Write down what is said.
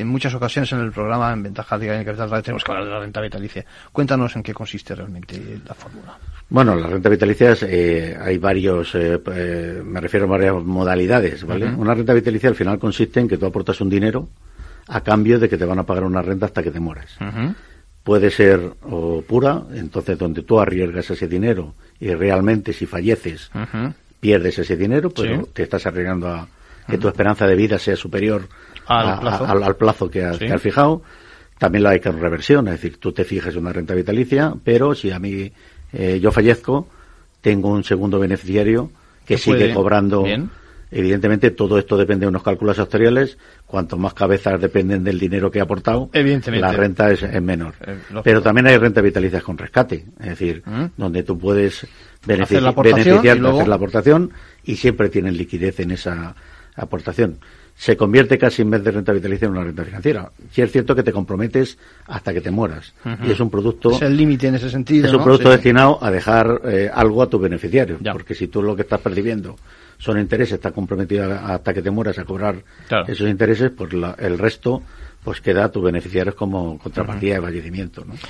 en muchas ocasiones en el programa, en Ventaja de Capital tenemos que hablar de la renta vitalicia. Cuéntanos en qué consiste realmente la fórmula. Bueno, la renta vitalicia eh, hay varios, eh, eh, me refiero a varias modalidades, ¿vale? Una renta vitalicia al final consiste en que tú aportas un dinero a cambio de que te van a pagar una renta hasta que te mueras. Puede ser o pura, entonces donde tú arriesgas ese dinero y realmente si falleces pierdes ese dinero, pero te estás arriesgando a que tu esperanza de vida sea superior al plazo, que, has, fijado. También la hay que reversión, es decir, tú te fijas en una renta vitalicia, pero si a mí eh, yo fallezco, tengo un segundo beneficiario que sigue cobrando. Evidentemente, todo esto depende de unos cálculos actuariales. Cuanto más cabezas dependen del dinero que ha aportado, la renta es, menor. Eh, Pero también hay renta vitalicia con rescate, es decir, ¿Mm? donde tú puedes beneficiar, beneficiarte, hacer la aportación y siempre tienen liquidez en esa aportación se convierte casi en vez de renta vitalicia en una renta financiera. Si es cierto que te comprometes hasta que te mueras. Y es un producto. Es el límite en ese sentido. Es un producto destinado a dejar eh, algo a tu beneficiario. Porque si tú lo que estás percibiendo son intereses, estás comprometido hasta que te mueras a cobrar esos intereses, pues el resto pues queda a tus beneficiarios como contrapartida de fallecimiento. ¿no?